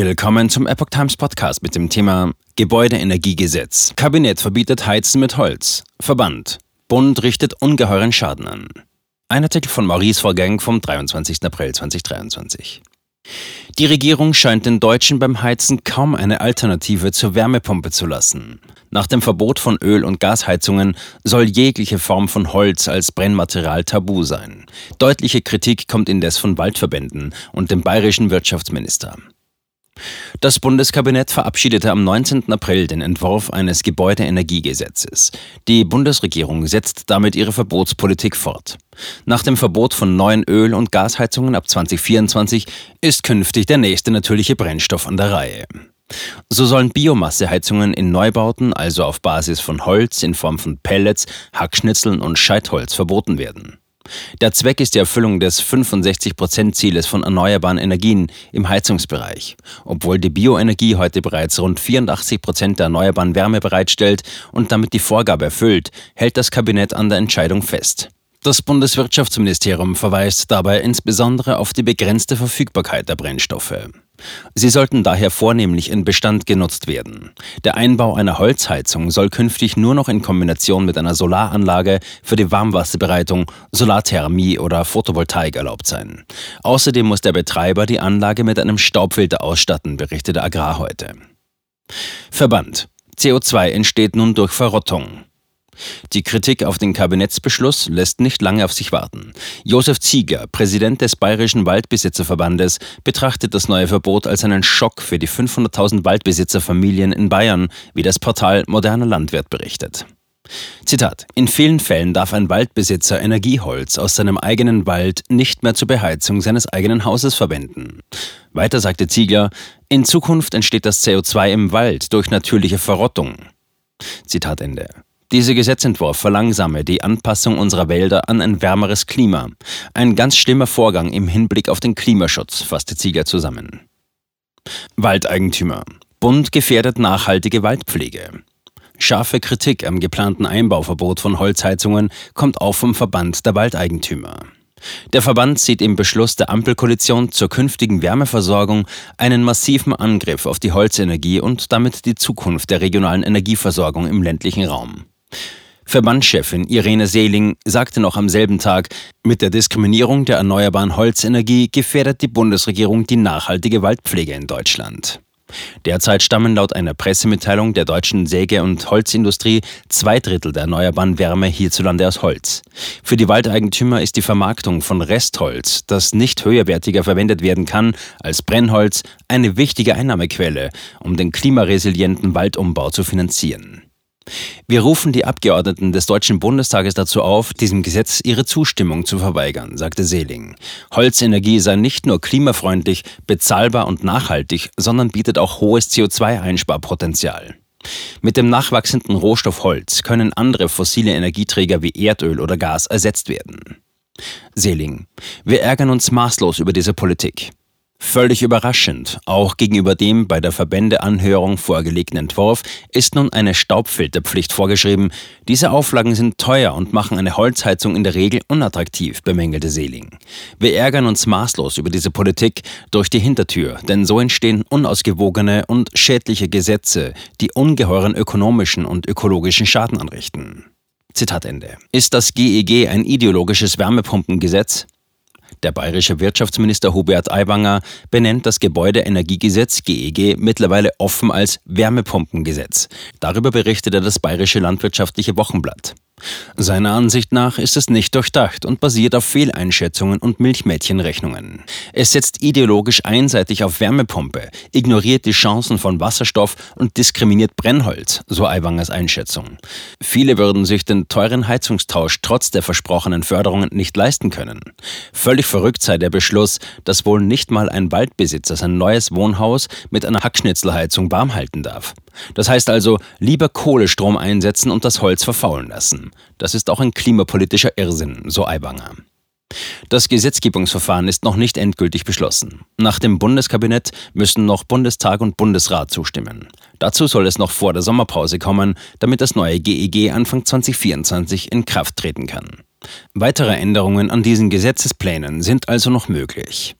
Willkommen zum Epoch Times Podcast mit dem Thema Gebäudeenergiegesetz. Kabinett verbietet Heizen mit Holz. Verband. Bund richtet ungeheuren Schaden an. Ein Artikel von Maurice Vorgang vom 23. April 2023. Die Regierung scheint den Deutschen beim Heizen kaum eine Alternative zur Wärmepumpe zu lassen. Nach dem Verbot von Öl- und Gasheizungen soll jegliche Form von Holz als Brennmaterial tabu sein. Deutliche Kritik kommt indes von Waldverbänden und dem bayerischen Wirtschaftsminister. Das Bundeskabinett verabschiedete am 19. April den Entwurf eines Gebäudeenergiegesetzes. Die Bundesregierung setzt damit ihre Verbotspolitik fort. Nach dem Verbot von neuen Öl- und Gasheizungen ab 2024 ist künftig der nächste natürliche Brennstoff an der Reihe. So sollen Biomasseheizungen in Neubauten, also auf Basis von Holz in Form von Pellets, Hackschnitzeln und Scheitholz, verboten werden. Der Zweck ist die Erfüllung des 65-Prozent-Zieles von erneuerbaren Energien im Heizungsbereich. Obwohl die Bioenergie heute bereits rund 84 Prozent der erneuerbaren Wärme bereitstellt und damit die Vorgabe erfüllt, hält das Kabinett an der Entscheidung fest. Das Bundeswirtschaftsministerium verweist dabei insbesondere auf die begrenzte Verfügbarkeit der Brennstoffe. Sie sollten daher vornehmlich in Bestand genutzt werden. Der Einbau einer Holzheizung soll künftig nur noch in Kombination mit einer Solaranlage für die Warmwasserbereitung, Solarthermie oder Photovoltaik erlaubt sein. Außerdem muss der Betreiber die Anlage mit einem Staubfilter ausstatten, berichtete Agrar heute. Verband. CO2 entsteht nun durch Verrottung. Die Kritik auf den Kabinettsbeschluss lässt nicht lange auf sich warten. Josef Zieger, Präsident des Bayerischen Waldbesitzerverbandes, betrachtet das neue Verbot als einen Schock für die 500.000 Waldbesitzerfamilien in Bayern, wie das Portal Moderner Landwirt berichtet. Zitat: In vielen Fällen darf ein Waldbesitzer Energieholz aus seinem eigenen Wald nicht mehr zur Beheizung seines eigenen Hauses verwenden. Weiter sagte Ziegler: In Zukunft entsteht das CO2 im Wald durch natürliche Verrottung. Zitat Ende. Dieser Gesetzentwurf verlangsame die Anpassung unserer Wälder an ein wärmeres Klima. Ein ganz schlimmer Vorgang im Hinblick auf den Klimaschutz, fasste Ziegler zusammen. Waldeigentümer. Bund gefährdet nachhaltige Waldpflege. Scharfe Kritik am geplanten Einbauverbot von Holzheizungen kommt auch vom Verband der Waldeigentümer. Der Verband sieht im Beschluss der Ampelkoalition zur künftigen Wärmeversorgung einen massiven Angriff auf die Holzenergie und damit die Zukunft der regionalen Energieversorgung im ländlichen Raum. Verbandschefin Irene Seeling sagte noch am selben Tag, mit der Diskriminierung der erneuerbaren Holzenergie gefährdet die Bundesregierung die nachhaltige Waldpflege in Deutschland. Derzeit stammen laut einer Pressemitteilung der deutschen Säge- und Holzindustrie zwei Drittel der erneuerbaren Wärme hierzulande aus Holz. Für die Waldeigentümer ist die Vermarktung von Restholz, das nicht höherwertiger verwendet werden kann als Brennholz, eine wichtige Einnahmequelle, um den klimaresilienten Waldumbau zu finanzieren. Wir rufen die Abgeordneten des Deutschen Bundestages dazu auf, diesem Gesetz ihre Zustimmung zu verweigern, sagte Seeling. Holzenergie sei nicht nur klimafreundlich, bezahlbar und nachhaltig, sondern bietet auch hohes CO2-Einsparpotenzial. Mit dem nachwachsenden Rohstoff Holz können andere fossile Energieträger wie Erdöl oder Gas ersetzt werden. Seeling. Wir ärgern uns maßlos über diese Politik. Völlig überraschend, auch gegenüber dem bei der Verbändeanhörung vorgelegten Entwurf, ist nun eine Staubfilterpflicht vorgeschrieben. Diese Auflagen sind teuer und machen eine Holzheizung in der Regel unattraktiv, bemängelte Seeling. Wir ärgern uns maßlos über diese Politik durch die Hintertür, denn so entstehen unausgewogene und schädliche Gesetze, die ungeheuren ökonomischen und ökologischen Schaden anrichten. Zitat Ende. Ist das GEG ein ideologisches Wärmepumpengesetz? Der bayerische Wirtschaftsminister Hubert Aiwanger benennt das Gebäudeenergiegesetz GEG mittlerweile offen als Wärmepumpengesetz. Darüber berichtete das bayerische Landwirtschaftliche Wochenblatt. Seiner Ansicht nach ist es nicht durchdacht und basiert auf Fehleinschätzungen und Milchmädchenrechnungen. Es setzt ideologisch einseitig auf Wärmepumpe, ignoriert die Chancen von Wasserstoff und diskriminiert Brennholz, so Aiwangers Einschätzung. Viele würden sich den teuren Heizungstausch trotz der versprochenen Förderungen nicht leisten können. Völlig verrückt sei der Beschluss, dass wohl nicht mal ein Waldbesitzer sein neues Wohnhaus mit einer Hackschnitzelheizung warm halten darf. Das heißt also, lieber Kohlestrom einsetzen und das Holz verfaulen lassen. Das ist auch ein klimapolitischer Irrsinn, so Aiwanger. Das Gesetzgebungsverfahren ist noch nicht endgültig beschlossen. Nach dem Bundeskabinett müssen noch Bundestag und Bundesrat zustimmen. Dazu soll es noch vor der Sommerpause kommen, damit das neue GEG e Anfang 2024 in Kraft treten kann. Weitere Änderungen an diesen Gesetzesplänen sind also noch möglich.